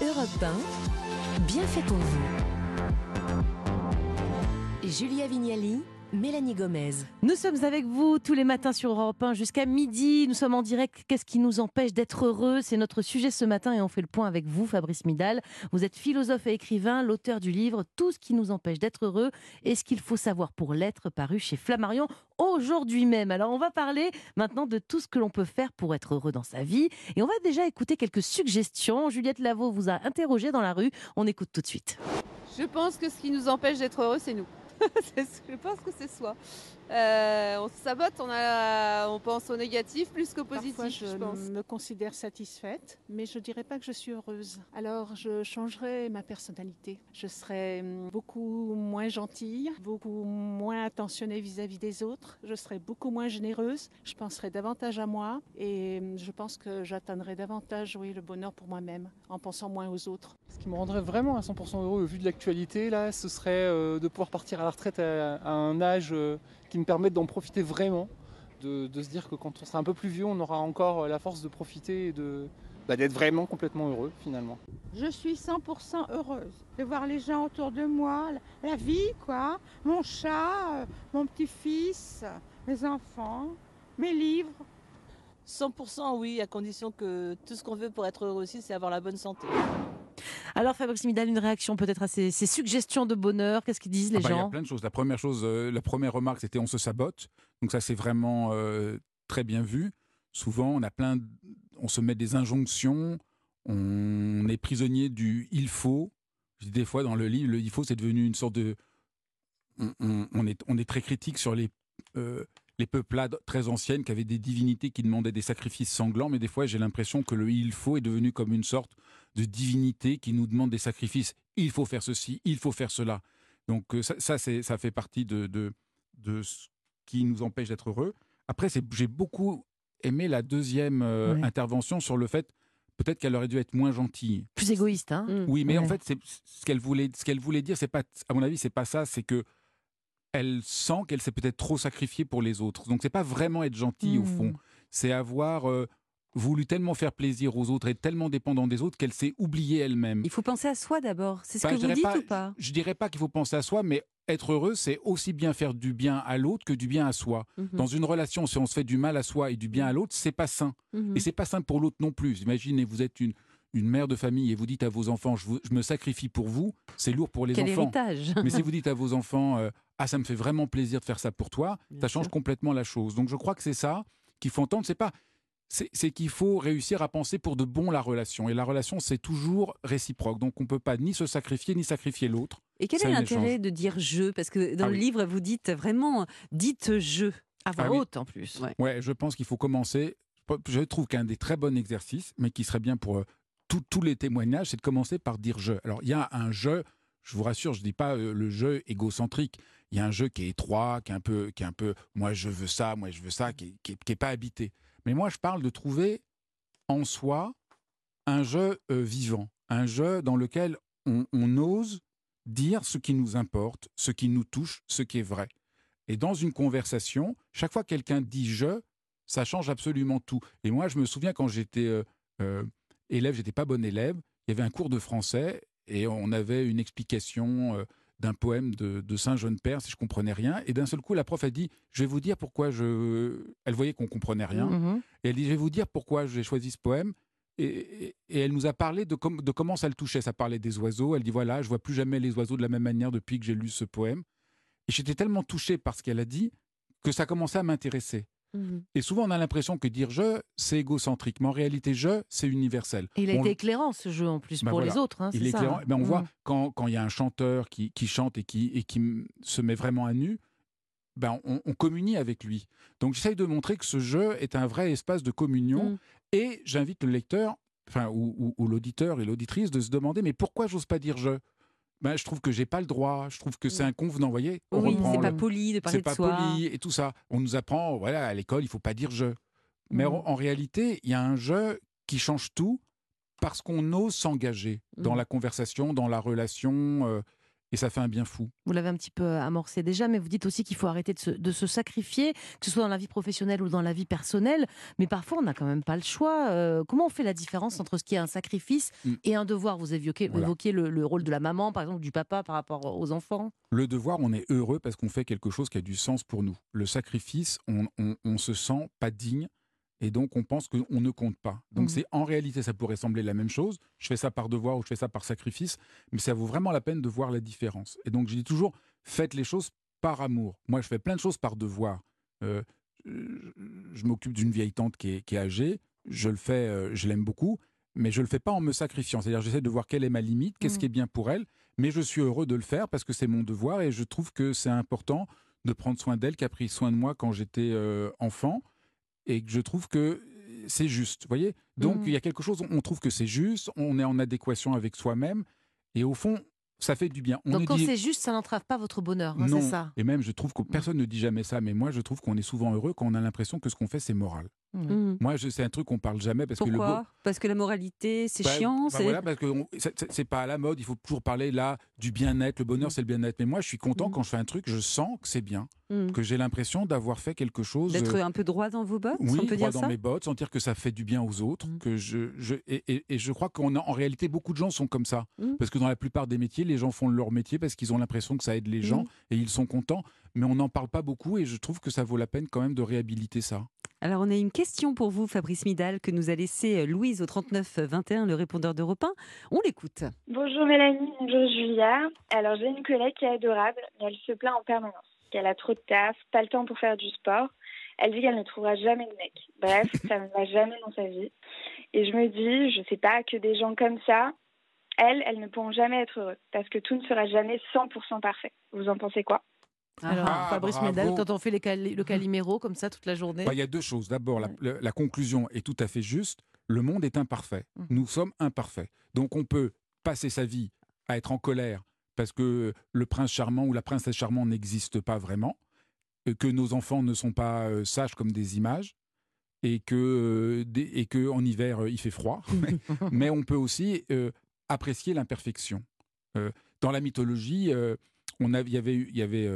Europe 1, bien fait pour vous. Julia Vignali, Mélanie Gomez. Nous sommes avec vous tous les matins sur Europe 1 jusqu'à midi. Nous sommes en direct. Qu'est-ce qui nous empêche d'être heureux? C'est notre sujet ce matin et on fait le point avec vous, Fabrice Midal. Vous êtes philosophe et écrivain, l'auteur du livre Tout ce qui nous empêche d'être heureux et ce qu'il faut savoir pour l'être, paru chez Flammarion aujourd'hui même. Alors on va parler maintenant de tout ce que l'on peut faire pour être heureux dans sa vie et on va déjà écouter quelques suggestions. Juliette Lavaux vous a interrogé dans la rue. On écoute tout de suite. Je pense que ce qui nous empêche d'être heureux, c'est nous. je pense que c'est soi. Euh, on se sabote, on, a, on pense au négatif plus qu'au positif. Parfois, je, pense. me considère satisfaite, mais je dirais pas que je suis heureuse. Alors, je changerai ma personnalité. Je serai hum, beaucoup moins gentille, beaucoup moins attentionnée vis-à-vis des autres. Je serai beaucoup moins généreuse. Je penserai davantage à moi et hum, je pense que j'atteindrai davantage, oui, le bonheur pour moi-même en pensant moins aux autres. Ce qui me rendrait vraiment à 100% heureux au vu de l'actualité, là, ce serait euh, de pouvoir partir à la retraite à, à un âge euh, qui me permette d'en profiter vraiment, de, de, se dire que quand on sera un peu plus vieux, on aura encore la force de profiter et de, bah, d'être vraiment complètement heureux finalement. Je suis 100% heureuse de voir les gens autour de moi, la vie quoi, mon chat, euh, mon petit-fils, mes enfants, mes livres. 100% oui, à condition que tout ce qu'on veut pour être heureux aussi, c'est avoir la bonne santé. Alors Fabrice Midal, une réaction peut-être à ces, ces, suggestions de bonheur? Qu'est-ce qu'ils disent les ah bah, gens Il y a plein de choses. La première chose, euh, la première remarque, c'était on se sabote. Donc ça, c'est vraiment euh, très bien vu. Souvent, on a plein, de, on se met des injonctions. On est prisonnier du il faut. Des fois, dans le livre, le il faut, c'est devenu une sorte de. On, on, on, est, on est très critique sur les. Euh, les peuplades très anciennes qui avaient des divinités qui demandaient des sacrifices sanglants, mais des fois j'ai l'impression que le il faut est devenu comme une sorte de divinité qui nous demande des sacrifices. Il faut faire ceci, il faut faire cela. Donc ça, ça, ça fait partie de, de, de, ce qui nous empêche d'être heureux. Après, j'ai beaucoup aimé la deuxième euh, ouais. intervention sur le fait peut-être qu'elle aurait dû être moins gentille. Plus égoïste, hein Oui, mais ouais. en fait, ce qu'elle voulait, ce qu'elle voulait dire, c'est pas, à mon avis, c'est pas ça. C'est que elle sent qu'elle s'est peut-être trop sacrifiée pour les autres. Donc c'est pas vraiment être gentil mmh. au fond, c'est avoir euh, voulu tellement faire plaisir aux autres et tellement dépendant des autres qu'elle s'est oubliée elle-même. Il faut penser à soi d'abord, c'est ce enfin, que vous dites pas, ou pas? Je dirais pas qu'il faut penser à soi, mais être heureux, c'est aussi bien faire du bien à l'autre que du bien à soi. Mmh. Dans une relation, si on se fait du mal à soi et du bien à l'autre, c'est pas sain. Mmh. Et c'est pas sain pour l'autre non plus. Imaginez, vous êtes une une mère de famille et vous dites à vos enfants je, vous, je me sacrifie pour vous, c'est lourd pour les Quel enfants. Héritage. Mais si vous dites à vos enfants euh, ah ça me fait vraiment plaisir de faire ça pour toi, Bien ça change sûr. complètement la chose. Donc je crois que c'est ça qu'il faut entendre. C'est pas c'est qu'il faut réussir à penser pour de bon la relation. Et la relation, c'est toujours réciproque. Donc on ne peut pas ni se sacrifier, ni sacrifier l'autre. Et quel est l'intérêt de dire je? Parce que dans ah, le oui. livre, vous dites vraiment, dites je, à voix ah, haute oui. en plus. Ouais, ouais je pense qu'il faut commencer. Je trouve qu'un des très bons exercices, mais qui serait bien pour tous les témoignages, c'est de commencer par dire je. Alors, il y a un je, je vous rassure, je ne dis pas euh, le jeu égocentrique. Il y a un jeu qui est étroit, qui est un peu, qui est un peu moi je veux ça, moi je veux ça, qui n'est qui est, qui est pas habité. Mais moi, je parle de trouver en soi un jeu euh, vivant, un jeu dans lequel on, ose dire ce qui nous importe, ce qui nous touche, ce qui est vrai. Et dans une conversation, chaque fois que quelqu'un dit je, ça change absolument tout. Et moi, je me souviens quand j'étais euh, euh, élève, j'étais pas bon élève, il y avait un cours de français et on avait une explication d'un poème de, de Saint-Jean-Père, si je comprenais rien. Et d'un seul coup, la prof a dit Je vais vous dire pourquoi je. Elle voyait qu'on comprenait rien. Mhm. Mmh. Et elle dit Je vais vous dire pourquoi j'ai choisi ce poème. Et, et, et, elle nous a parlé de, com de comment ça le touchait. Ça parlait des oiseaux. Elle dit Voilà, je vois plus jamais les oiseaux de la même manière depuis que j'ai lu ce poème. Et j'étais tellement touché par ce qu'elle a dit que ça commençait à m'intéresser. Mmh. Et souvent, on a l'impression que dire je, c'est égocentrique. Mais en réalité, je, c'est universel. Et il a on... été éclairant, ce jeu, en plus, ben pour voilà. les autres. Hein, il est ça, éclairant. hein. Ben on mmh. voit quand, quand il y a un chanteur qui, qui chante et qui, et qui se met vraiment à nu, ben on, on communie avec lui. Donc, j'essaye de montrer que ce jeu est un vrai espace de communion. Mmh. Et j'invite le lecteur, enfin, ou, ou, ou l'auditeur et l'auditrice de se demander mais pourquoi j'ose pas dire je? Ben, je trouve que j'ai pas le droit. Je trouve que c'est inconvenant. Vous voyez, on oui, c'est pas poli de parler de soi. Pas poli et tout ça. On nous apprend, voilà, à l'école, il faut pas dire je. Mais mmh. en, en, réalité, il y a un jeu qui change tout parce qu'on ose s'engager mmh. dans la conversation, dans la relation. Euh, et ça fait un bien fou. Vous l'avez un petit peu amorcé déjà, mais vous dites aussi qu'il faut arrêter de se, de se, sacrifier, que ce soit dans la vie professionnelle ou dans la vie personnelle. Mais parfois, on n'a quand même pas le choix. Euh, comment on fait la différence entre ce qui est un sacrifice mm. et un devoir? Vous évoquez, voilà. le, le, rôle de la maman, par exemple, du papa par rapport aux enfants? Le devoir, on est heureux parce qu'on fait quelque chose qui a du sens pour nous. Le sacrifice, on, on, on se sent pas digne et donc, on pense qu'on ne compte pas. Donc, mmh. c'est en réalité, ça pourrait sembler la même chose. Je fais ça par devoir ou je fais ça par sacrifice, mais ça vaut vraiment la peine de voir la différence. Et donc, je dis toujours, faites les choses par amour. Moi, je fais plein de choses par devoir. Euh, je m'occupe d'une vieille tante qui est, âgée. Je le fais, euh, je l'aime beaucoup, mais je le fais pas en me sacrifiant. C'est-à-dire, j'essaie de voir quelle est ma limite, qu'est-ce mmh. qui est bien pour elle, mais je suis heureux de le faire parce que c'est mon devoir et je trouve que c'est important de prendre soin d'elle, qui a pris soin de moi quand j'étais euh, enfant et je trouve que c'est juste. Vous voyez? Donc, mmh. il y a quelque chose, on trouve que c'est juste, on est en adéquation avec soi-même, et au fond, ça fait du bien. Donc, quand c'est juste, ça n'entrave pas votre bonheur, hein, c'est ça? Et même, je trouve que mmh. personne ne dit jamais ça, mais moi, je trouve qu'on est souvent heureux quand on a l'impression que ce qu'on fait, c'est moral. Mmh. Moi, c'est un truc qu'on parle jamais parce Pourquoi que le Parce que la moralité, c'est bah, chiant. Bah voilà, parce que c'est pas à la mode. Il faut toujours parler là du bien-être. Le bonheur, c'est le bien-être. Mais moi, je suis content quand je fais un truc, je sens que c'est bien. Mm. que j'ai l'impression d'avoir fait quelque chose. D'être euh, un peu droit dans vos bottes Oui, on peut droit dire dans mes bottes, sentir que ça fait du bien aux autres. Que je, je et, et, je crois qu'en en réalité, beaucoup de gens sont comme ça. Parce que dans la plupart des métiers, les gens font leur métier parce qu'ils ont l'impression que ça aide les gens et ils sont contents. Mais on n'en parle pas beaucoup et je trouve que ça vaut la peine quand même de réhabiliter ça. Alors, on a une question pour vous, Fabrice Midal, que nous a laissé euh, Louise au 39 21, le répondeur d'Europe 1. On l'écoute. Bonjour Mélanie, bonjour Julia. Alors, j'ai une collègue qui est adorable, mais elle se plaint en permanence qu'elle a trop de taf, pas le temps pour faire du sport. Elle dit qu'elle ne trouvera jamais de mec. Bref, ça ne va jamais dans sa vie. Et je me dis, je sais pas, que des gens comme ça, elles, elles ne pourront jamais être heureuses parce que tout ne sera jamais 100% parfait. Vous en pensez quoi? Alors, ah, Fabrice Médal, quand on fait le caliméro comme ça toute la journée bah, Il y a deux choses. D'abord, la, conclusion est tout à fait juste. Le monde est imparfait. Mmh. Nous sommes imparfaits. Donc, on peut passer sa vie à être en colère parce que le prince charmant ou la princesse charmante n'existe pas vraiment, que nos enfants ne sont pas euh, sages comme des images, et que, euh, et que en hiver euh, il fait froid, mais on peut aussi apprécier l'imperfection. dans la mythologie, on il y avait, il y avait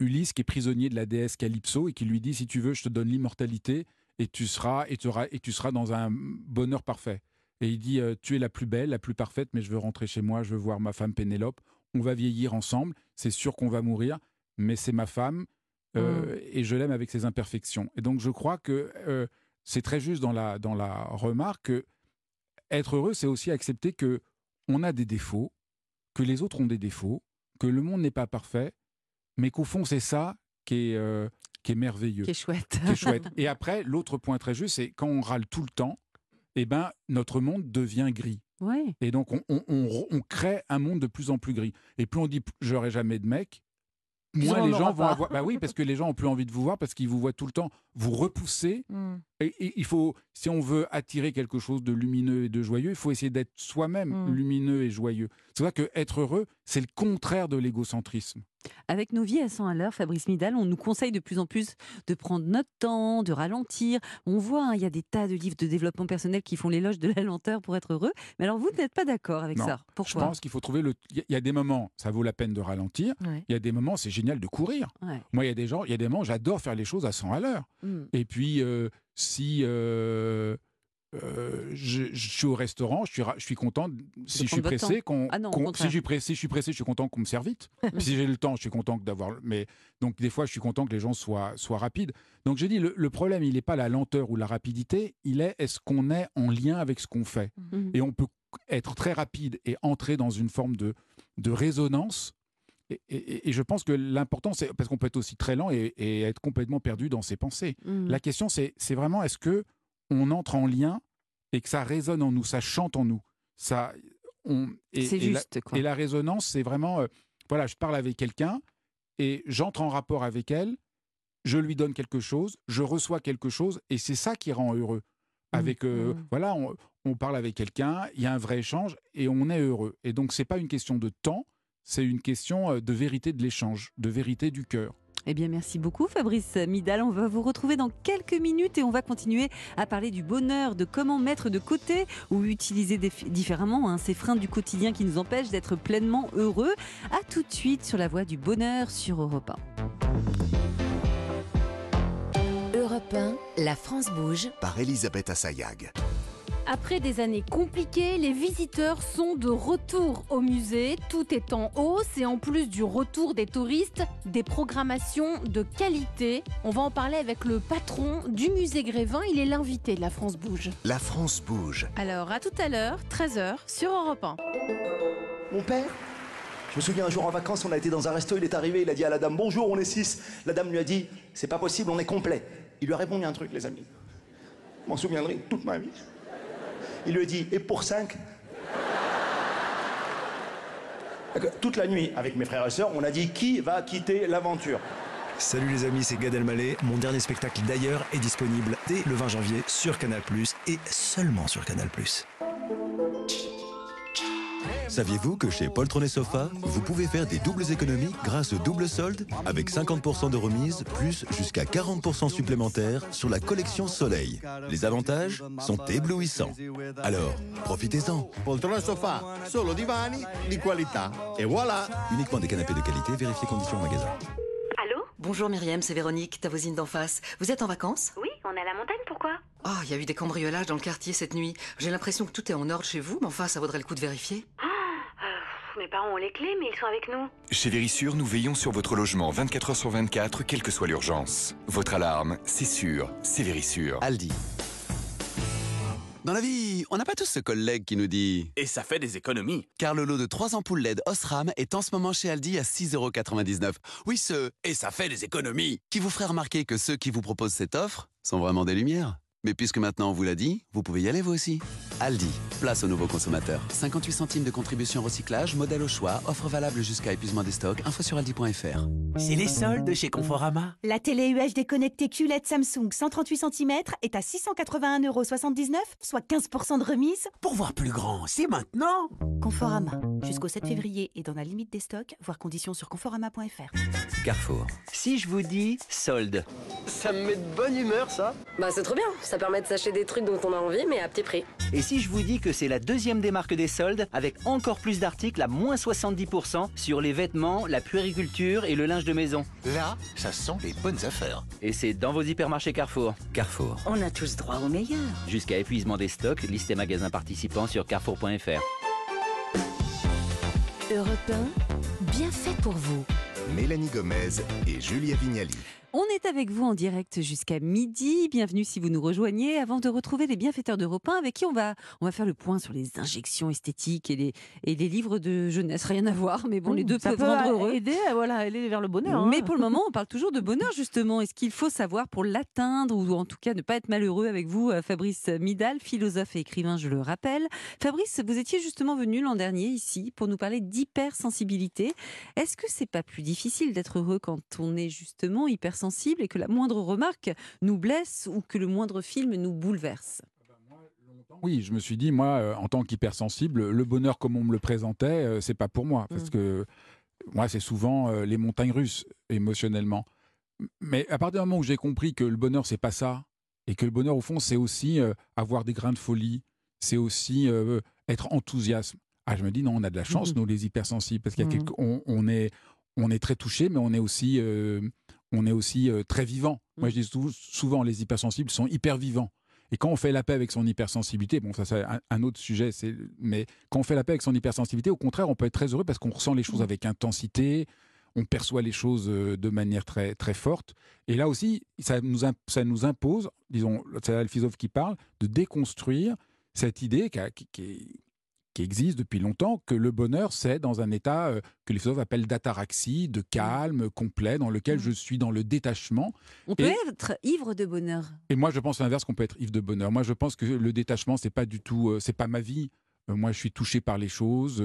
Ulysse qui est prisonnier de la déesse Calypso et qui lui dit si tu veux, je te donne l'immortalité et tu seras et tu seras, et tu seras dans un bonheur parfait. Et il dit Tu es la plus belle, la plus parfaite, mais je veux rentrer chez moi, je veux voir ma femme Pénélope on va vieillir ensemble, c'est sûr qu'on va mourir, mais c'est ma femme euh, mmh. et je l'aime avec ses imperfections. Et donc je crois que euh, c'est très juste dans la, dans la remarque que être heureux, c'est aussi accepter que on a des défauts, que les autres ont des défauts, que le monde n'est pas parfait, mais qu'au fond c'est ça qui est, euh, qui est merveilleux. Qui est chouette. Qui est chouette. Et après, l'autre point très juste, c'est quand on râle tout le temps, eh ben, notre monde devient gris. Et donc, on, crée un monde de plus en plus gris. Et plus on dit j'aurai jamais de mec, moins les gens vont avoir. Bah oui, parce que les gens ont plus envie de vous voir parce qu'ils vous voient tout le temps vous repousser. Hmm. Et, il faut, si on veut attirer quelque chose de lumineux et de joyeux, il faut essayer d'être soi-même hmm. lumineux et joyeux. C'est vrai que être heureux, c'est le contraire de l'égocentrisme. Avec nos vies à 100 à l'heure, Fabrice Midal, on nous conseille de plus en plus de prendre notre temps, de ralentir. On voit, hein, il y a des tas de livres de développement personnel qui font l'éloge de la lenteur pour être heureux. Mais alors, vous n'êtes pas d'accord avec ça Pourquoi? Je pense qu'il faut trouver le. Il y a des moments, ça vaut la peine de ralentir. Il y a des moments, c'est génial de courir. Moi, il y a des gens, il y a des moments, j'adore faire les choses à 100 à l'heure. Hmm. Et puis, euh, si. Euh, euh, je, suis au restaurant, je suis, je suis content. Si je suis pressé, qu'on, ah si je suis pressé, je suis pressé, je suis content qu'on me serve vite. si j'ai le temps, je suis content d'avoir. Mais donc des fois, je suis content que les gens soient soient rapides. Donc j'ai dit le, problème, il n'est pas la lenteur ou la rapidité, il est est-ce qu'on est en lien avec ce qu'on fait? Mhm. Et on peut être très rapide et entrer dans une forme de de résonance. Et, je pense que l'important, c'est parce qu'on peut être aussi très lent et, être complètement perdu dans ses pensées. Mhm. La question, c'est vraiment est-ce que on entre en lien et que ça résonne en nous, ça chante en nous? Ça, on, et, c'est juste. La, Et la résonance, c'est vraiment, euh, voilà, je parle avec quelqu'un et j'entre en rapport avec elle, je lui donne quelque chose, je reçois quelque chose, et c'est ça qui rend heureux. Mmh. Avec, euh, mmh. voilà, on, parle avec quelqu'un, il y a un vrai échange et on est heureux. Et donc, c'est pas une question de temps, c'est une question euh, de vérité de l'échange, de vérité du cœur. Eh bien, merci beaucoup Fabrice Midal. On va vous retrouver dans quelques minutes et on va continuer à parler du bonheur, de comment mettre de côté ou utiliser différemment hein, ces freins du quotidien qui nous empêchent d'être pleinement heureux. À tout de suite sur la voie du bonheur sur Europe 1. Europe 1, la France bouge. Par Elisabeth Assayag. Après des années compliquées, les visiteurs sont de retour au musée. Tout est en hausse et en plus du retour des touristes, des programmations de qualité. On va en parler avec le patron du musée Grévin. Il est l'invité de la France Bouge. La France bouge. Alors à tout à l'heure, 13h sur Europe 1. Mon père Je me souviens un jour en vacances, on a été dans un resto, il est arrivé, il a dit à la dame Bonjour, on est six. La dame lui a dit C'est pas possible, on est complet. Il lui a répondu un truc, les amis. Je m'en souviendrai toute ma vie. Il lui dit Et pour cinq? Toute la nuit, avec mes frères et sœurs, on a dit Qui va quitter l'aventure? Salut les amis, c'est Gad Elmaleh. Mon dernier spectacle d'ailleurs est disponible dès le 20 janvier sur Canal+, et seulement sur Canal+. Saviez-vous que chez Poltron et Sofa, vous pouvez faire des doubles économies grâce au double solde avec 50% de remise plus jusqu'à 40% supplémentaires sur la collection Soleil. Les avantages sont éblouissants. Alors, profitez-en. Poltrone e sofà, solo divani di qualità. E voilà Uniquement des canapés de qualité, vérifiez conditions au magasin. Allô Bonjour Myriam, c'est Véronique, ta voisine d'en face. Vous êtes en vacances? Oui, on est à la montagne, pourquoi? Oh, il y a eu des cambriolages dans le quartier cette nuit. J'ai l'impression que tout est en ordre chez vous, mais enfin, ça vaudrait le coup de vérifier. Euh, Mes parents ont les clés, mais ils sont avec nous. Chez Vérissure, nous veillons sur votre logement 24 heures sur 24, quelle que soit l'urgence. Votre alarme, c'est sûr, c'est Vérissure. Aldi. Dans la vie, on n'a pas tous ce collègue qui nous dit Et ça fait des économies. Car le lot de 3 ampoules LED Osram est en ce moment chez Aldi à 6,99€. Oui, ce Et ça fait des économies. qui vous ferait remarquer que ceux qui vous proposent cette offre sont vraiment des lumières. Mais puisque maintenant on vous l'a dit, vous pouvez y aller vous aussi. Aldi, place aux nouveaux consommateurs. 58 centimes de contribution recyclage, modèle au choix, offre valable jusqu'à épuisement des stocks, info sur aldi.fr. C'est les soldes chez Conforama. La télé UHD connectée QLED Samsung 138 cm est à 681,79€, soit 15% de remise. Pour voir plus grand, c'est maintenant. Conforama, jusqu'au 7 février et dans la limite des stocks, voir conditions sur conforama.fr. Carrefour. Si je vous dis solde, ça me met de bonne humeur ça Bah c'est trop bien, ça permet de s'acheter des trucs dont on a envie mais à petit prix. Et si je vous dis que c'est la deuxième démarque des soldes avec encore plus d'articles à moins 70% sur les vêtements, la puériculture et le linge de maison Là, ça sent les bonnes affaires. Et c'est dans vos hypermarchés Carrefour. Carrefour. On a tous droit au meilleur. Jusqu'à épuisement des stocks, liste et magasins participants sur carrefour.fr. Europe 1, bien fait pour vous. Mélanie Gomez et Julia Vignali. On est avec vous en direct jusqu'à midi. Bienvenue si vous nous rejoignez. Avant de retrouver les bienfaiteurs d'Europe 1 avec qui on va, on va faire le point sur les injections esthétiques et les, et les livres de jeunesse. Rien à voir, mais bon, les deux ça peuvent peut rendre heureux. aider à voilà, aller vers le bonheur. hein. Mais pour le moment, on parle toujours de bonheur, justement. Est-ce qu'il faut savoir pour l'atteindre, ou en tout cas ne pas être malheureux avec vous, euh, Fabrice Midal, philosophe et écrivain, je le rappelle. Fabrice, vous étiez justement venu l'an dernier ici pour nous parler d'hypersensibilité. Est-ce que c'est pas plus difficile d'être heureux quand on est justement hypersensible et que la moindre remarque nous blesse ou que le moindre film nous bouleverse Oui, je me suis dit, moi, euh, en tant qu'hypersensible, le bonheur comme on me le présentait, euh, c'est pas pour moi. Parce Mm. que moi, c'est souvent euh, les montagnes russes, émotionnellement. Mais à partir du moment où j'ai compris que le bonheur, c'est pas ça, et que le bonheur, au fond, c'est aussi euh, avoir des grains de folie, c'est aussi euh, être enthousiaste. Ah, je me dis, non, on a de la chance, Mhm. nous, les hypersensibles, parce qu'il y a Mhm. quelque- on, on est, on est très touché, mais on est aussi, euh, on est aussi euh, très vivant. Moi, je dis sou- souvent, les hypersensibles sont hyper vivants. Et quand on fait la paix avec son hypersensibilité, bon, ça c'est un, autre sujet, mais quand on fait la paix avec son hypersensibilité, au contraire, on peut être très heureux parce qu'on ressent les choses avec intensité, on perçoit les choses euh, de manière très, très forte. Et là aussi, ça nous, ça nous impose, disons, c'est le philosophe qui parle, de déconstruire cette idée qui, a- qui- qui est- qui existe depuis longtemps, que le bonheur, c'est dans un état euh, que les philosophes appellent d'ataraxie, de calme complet, dans lequel je suis dans le détachement. On peut Et- être ivre de bonheur. et moi, je pense l'inverse qu'on peut être ivre de bonheur. Moi, je pense que le détachement, c'est pas du tout, euh, c'est pas ma vie. Euh, moi, je suis touché par les choses.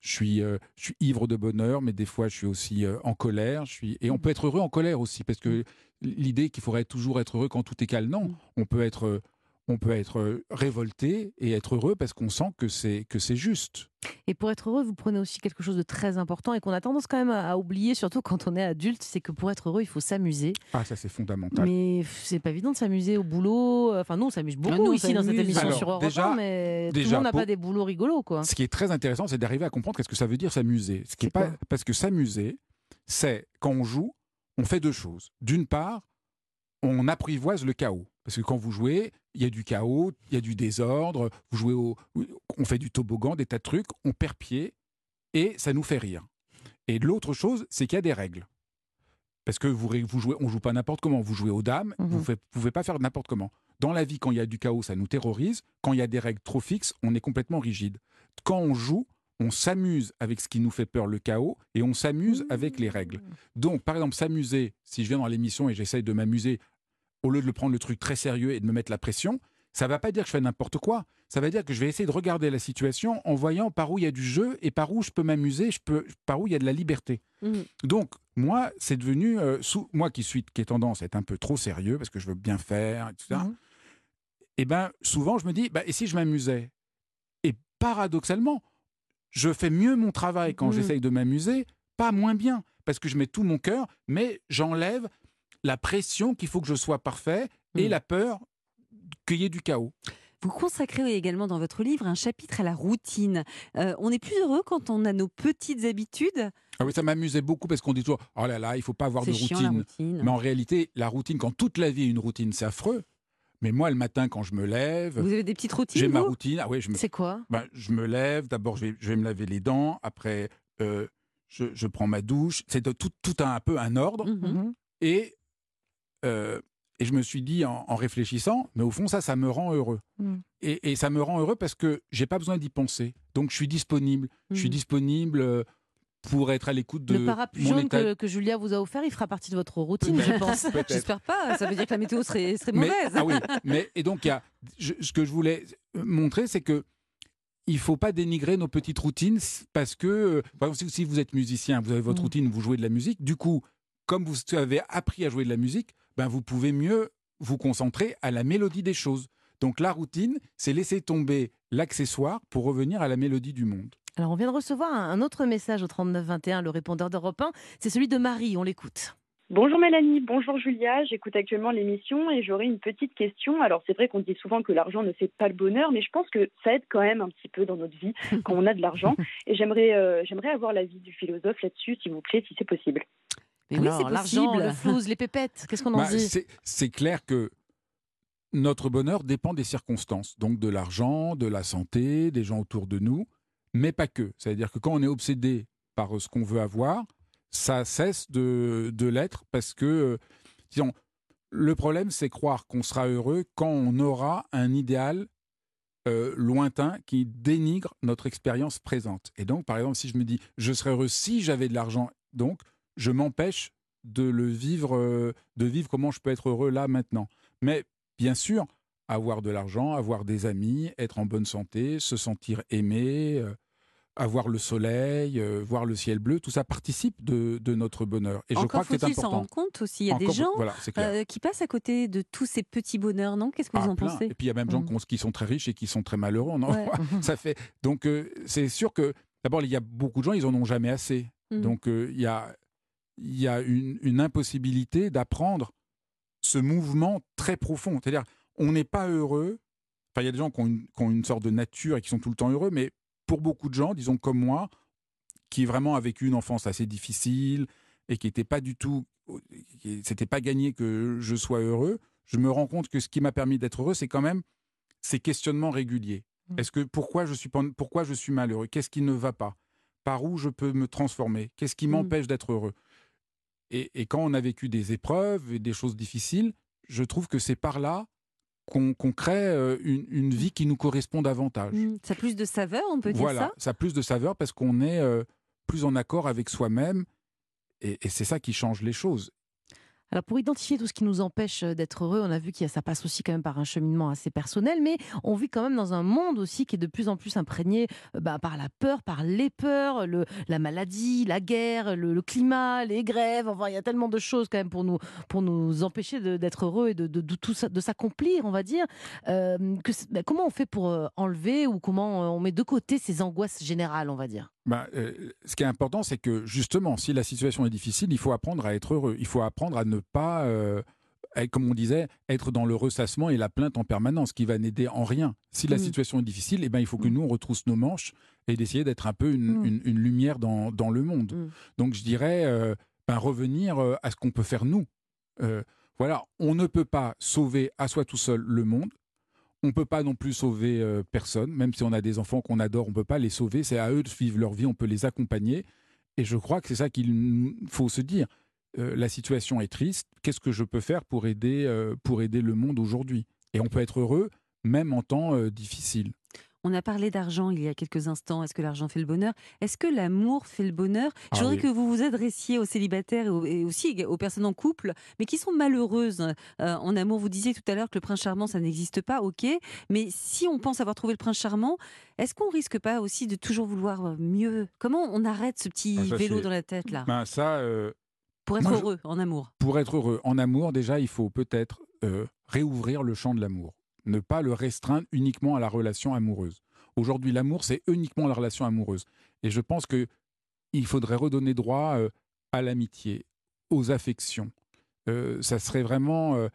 je suis, euh, je suis ivre de bonheur, mais des fois, je suis aussi euh, en colère. Je suis, et on peut être heureux en colère aussi, parce que l'idée qu'il faudrait toujours être heureux quand tout est calme, non. On peut être, on peut être révolté et être heureux parce qu'on sent que c'est que c'est juste. Et pour être heureux, vous prenez aussi quelque chose de très important et qu'on a tendance quand même à oublier, surtout quand on est adulte, c'est que pour être heureux, il faut s'amuser. Ah, ça c'est fondamental. Mais c'est pas évident de s'amuser au boulot. Enfin, nous, on s'amuse beaucoup nous, ici dans cette émission Alors, sur Europe déjà- 1, mais tout déjà, le monde n'a pas des boulots rigolos, quoi. Ce qui est très intéressant, c'est d'arriver à comprendre qu'est-ce que ça veut dire s'amuser. Ce qui est pas parce que s'amuser, c'est quand on joue, on fait deux choses. D'une part, on apprivoise le chaos. Parce que quand vous jouez, il y a du chaos, il y a du désordre, vous jouez au, on fait du toboggan, des tas de trucs, on perd pied et ça nous fait rire. Et l'autre chose, c'est qu'il y a des règles. Parce que vous, vous jouez, on joue pas n'importe comment. Vous jouez aux dames, vous ne pouvez pas faire n'importe comment. Dans la vie, quand il y a du chaos, ça nous terrorise. Quand il y a des règles trop fixes, on est complètement rigide. Quand on joue, on s'amuse avec ce qui nous fait peur, le chaos, et on s'amuse avec les règles. Donc, par exemple, s'amuser, si je viens dans l'émission et j'essaye de m'amuser, au lieu de le prendre le truc très sérieux et de me mettre la pression, ça ne va pas dire que je fais n'importe quoi. Ça va dire que je vais essayer de regarder la situation en voyant par où il y a du jeu et par où je peux m'amuser, je peux, par où il y a de la liberté. Donc, moi, c'est devenu, euh, sous, moi qui suis, qui ai tendance à être un peu trop sérieux parce que je veux bien faire, etc. Et ben, souvent, je me dis, bah, et si je m'amusais? Et paradoxalement, je fais mieux mon travail quand Mhm. j'essaye de m'amuser, pas moins bien, parce que je mets tout mon cœur, mais j'enlève la pression qu'il faut que je sois parfait et Mhm. la peur qu'il y ait du chaos. Vous consacrez également dans votre livre un chapitre à la routine. Euh, on est plus heureux quand on a nos petites habitudes? Ah oui, ça m'amusait beaucoup parce qu'on dit toujours oh là là, il faut pas avoir de chiant, routine. routine. Mais en réalité, la routine, quand toute la vie est une routine, c'est affreux. Mais moi, le matin, quand je me lève, Vous avez des petites routines j'ai ma routine. Ah oui, je me... C'est quoi? Ben, Je me lève. D'abord, je vais, je vais me laver les dents. Après, euh, je, je prends ma douche. C'est tout, tout un, un peu un ordre. Mhm. Et, euh, et je me suis dit en, en réfléchissant, mais au fond, ça, ça me rend heureux. Mm. Et, et ça me rend heureux parce que j'ai pas besoin d'y penser. Donc, je suis disponible. Je suis disponible euh, pour être à l'écoute de Le parapluie mon jaune état. que, que Julia vous a offert, il fera partie de votre routine, je pense. J'espère pas. Ça veut dire que la météo serait, serait Mais- mauvaise. ah oui, mais et donc y a, je- ce que je voulais montrer, c'est que il faut pas dénigrer nos petites routines parce que, euh, par exemple, si si vous êtes musicien, vous avez votre Mm. routine, vous jouez de la musique. Du coup, comme vous avez appris à jouer de la musique, ben vous pouvez mieux vous concentrer à la mélodie des choses. Donc la routine, c'est laisser tomber l'accessoire pour revenir à la mélodie du monde. Alors, on vient de recevoir un, autre message au 3921, le répondeur d'Europe 1. C'est celui de Marie, on l'écoute. Bonjour Mélanie, bonjour Julia, j'écoute actuellement l'émission et j'aurais une petite question. Alors c'est vrai qu'on dit souvent que l'argent ne fait pas le bonheur, mais je pense que ça aide quand même un petit peu dans notre vie quand on a de l'argent. Et j'aimerais euh, j'aimerais avoir l'avis du philosophe là-dessus, s'il vous plaît, si c'est possible. Mais oui, c'est l'argent, possible. le flouze, les pépettes, qu'est-ce qu'on en Bah, dit? c'est- C'est clair que notre bonheur dépend des circonstances, donc de l'argent, de la santé, des gens autour de nous, mais pas que. C'est-à-dire que quand on est obsédé par euh, ce qu'on veut avoir, ça cesse de, l'être parce que, euh, disons, le problème, c'est croire qu'on sera heureux quand on aura un idéal euh, lointain qui dénigre notre expérience présente. Et donc, par exemple, si je me dis, je serais heureux si j'avais de l'argent, donc, je m'empêche de le vivre, de vivre comment je peux être heureux là maintenant. Mais bien sûr, avoir de l'argent, avoir des amis, être en bonne santé, se sentir aimé, euh, avoir le soleil, euh, voir le ciel bleu, tout ça participe de, de notre bonheur. Et je crois que c'est faut-il s'en important. rendre compte aussi. Il y a des gens voilà, euh, qui passent à côté de tous ces petits bonheurs, non? Qu'est-ce que Ah, vous en plein. pensez? Et puis il y a même gens Mm. qui ont- qui sont très riches et qui sont très malheureux. On en Ouais. voit. ça fait donc euh, c'est sûr que d'abord il y a beaucoup de gens ils en ont jamais assez. Mm. Donc il y a il y a une, une impossibilité d'apprendre ce mouvement très profond. C'est-à-dire on n'est pas heureux. Enfin il y a des gens qui ont, une, qui ont une sorte de nature et qui sont tout le temps heureux, mais pour beaucoup de gens, disons comme moi, qui vraiment a vécu une enfance assez difficile et qui n'était pas du tout, c'était pas gagné que je sois heureux, je me rends compte que ce qui m'a permis d'être heureux, c'est quand même ces questionnements réguliers. Est-ce que pourquoi je suis pourquoi je suis malheureux? Qu'est-ce qui ne va pas? Par où je peux me transformer? Qu'est-ce qui m'empêche d'être heureux? Et, et quand on a vécu des épreuves et des choses difficiles, je trouve que c'est par là qu'on crée euh, une, une vie qui nous correspond davantage. Mm. Ça a plus de saveur, on peut Voilà, dire ça? ça a plus de saveur parce qu'on est euh, plus en accord avec soi-même et, et c'est ça qui change les choses. Alors pour identifier tout ce qui nous empêche euh, d'être heureux, on a vu que ça passe aussi quand même par un cheminement assez personnel, mais on vit quand même dans un monde aussi qui est de plus en plus imprégné euh, bah, par la peur, par les peurs, le, la maladie, la guerre, le, climat, les grèves. Enfin, il y a tellement de choses quand même pour nous, pour nous empêcher d'être heureux et de, tout de s'accomplir, on va dire. Euh, bah, comment on fait pour euh, enlever ou comment euh, on met de côté ces angoisses générales, on va dire? Ben, euh, ce qui est important, c'est que justement, si la situation est difficile, il faut apprendre à être heureux. Il faut apprendre à ne pas, euh, être, comme on disait, être dans le ressassement et la plainte en permanence, qui va n'aider en rien. Si la Mm. situation est difficile, eh ben, il faut que nous, on retrousse nos manches et d'essayer d'être un peu une, Mm. une- une lumière dans, dans le monde. Donc, je dirais, euh, ben, revenir à ce qu'on peut faire nous. Voilà, on ne peut pas sauver à soi tout seul le monde. On ne peut pas non plus sauver euh, personne, même si on a des enfants qu'on adore, on ne peut pas les sauver. C'est à eux de vivre leur vie, on peut les accompagner. Et je crois que c'est ça qu'il faut se dire. Euh, la situation est triste. Qu'est-ce que je peux faire pour aider, euh, pour aider le monde aujourd'hui? Et on peut être heureux même en temps difficile. On a parlé d'argent il y a quelques instants. Est-ce que l'argent fait le bonheur? Est-ce que l'amour fait le bonheur? Je Ah voudrais oui. que vous vous adressiez aux célibataires et, aux- et aussi aux personnes en couple, mais qui sont malheureuses euh, en amour. Vous disiez tout à l'heure que le prince charmant, ça n'existe pas, ok. Mais si on pense avoir trouvé le prince charmant, est-ce qu'on risque pas aussi de toujours vouloir mieux? Comment on arrête ce petit Ah, ça, vélo dans la tête là? Ben, ça, euh, Pour être moi, je- heureux en amour. Pour être heureux en amour, déjà, il faut peut-être euh, réouvrir le champ de l'amour. Ne pas le restreindre uniquement à la relation amoureuse. Aujourd'hui, l'amour, c'est uniquement la relation amoureuse. Et je pense que il faudrait redonner droit euh, à l'amitié, aux affections. Euh, ça serait vraiment euh,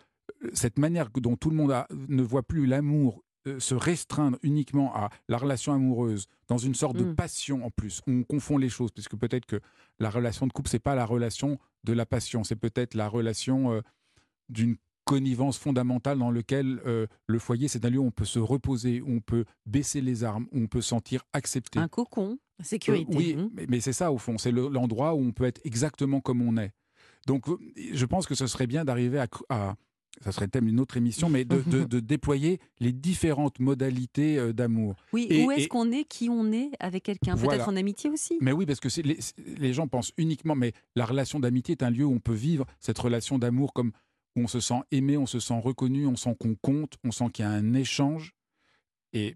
cette manière dont tout le monde a- ne voit plus l'amour euh, se restreindre uniquement à la relation amoureuse, dans une sorte de Mm. passion en plus. On confond les choses, puisque peut-être que la relation de couple, c'est pas la relation de la passion, c'est peut-être la relation d'une connivence fondamentale dans lequel euh, le foyer, c'est un lieu où on peut se reposer, où on peut baisser les armes, où on peut se sentir accepté. Un cocon, sécurité. Euh, oui, Mmh. mais, mais c'est ça au fond, c'est le- l'endroit où on peut être exactement comme on est. Donc euh, je pense que ce serait bien d'arriver à, à- ça serait le thème d'une autre émission, mais de, de- de déployer les différentes modalités d'amour. Oui, Et- où est-ce qu'on est, qui on est avec quelqu'un? Peut-être Voilà. en amitié aussi mais oui, parce que les, les gens pensent uniquement, mais la relation d'amitié est un lieu où on peut vivre cette relation d'amour comme on se sent aimé, on se sent reconnu, on sent qu'on compte, on sent qu'il y a un échange. Et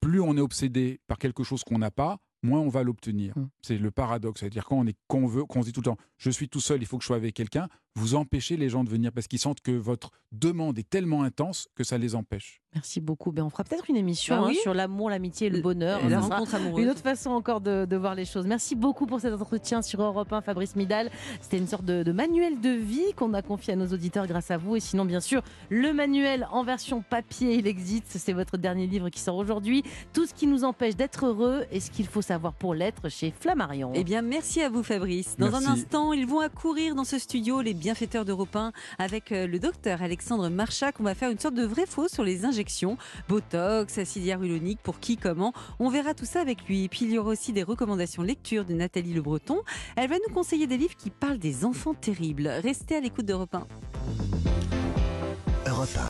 plus on est obsédé par quelque chose qu'on n'a pas, moins on va l'obtenir. C'est le paradoxe. C'est-à-dire quand on, est, quand on veut, quand on se dit tout le temps, je suis tout seul, il faut que je sois avec quelqu'un, vous empêchez les gens de venir parce qu'ils sentent que votre demande est tellement intense que ça les empêche. Merci beaucoup. Ben, on fera peut-être une émission Bah hein, sur l'amour, l'amitié et le bonheur. et la sera rencontre amoureuse. Une autre façon encore de, de voir les choses. Merci beaucoup pour cet entretien sur Europe 1, Fabrice Midal. C'était une sorte de, de manuel de vie qu'on a confié à nos auditeurs grâce à vous. Et sinon, bien sûr, le manuel en version papier, il existe. C'est votre dernier livre qui sort aujourd'hui. Tout ce qui nous empêche d'être heureux et ce qu'il faut savoir pour l'être chez Flammarion. Eh bien, merci à vous, Fabrice. Dans Merci. un instant, ils vont accourir dans ce studio, les bienfaiteurs d'Europe 1, avec euh, le docteur Alexandre Marchac. On va faire une sorte de vrai-faux sur les injections, Botox, acide hyaluronique, pour qui, comment. On verra tout ça avec lui. Puis, il y aura aussi des recommandations lecture de Nathalie Le Breton. Elle va nous conseiller des livres qui parlent des enfants terribles. Restez à l'écoute d'Europe 1. Europe 1.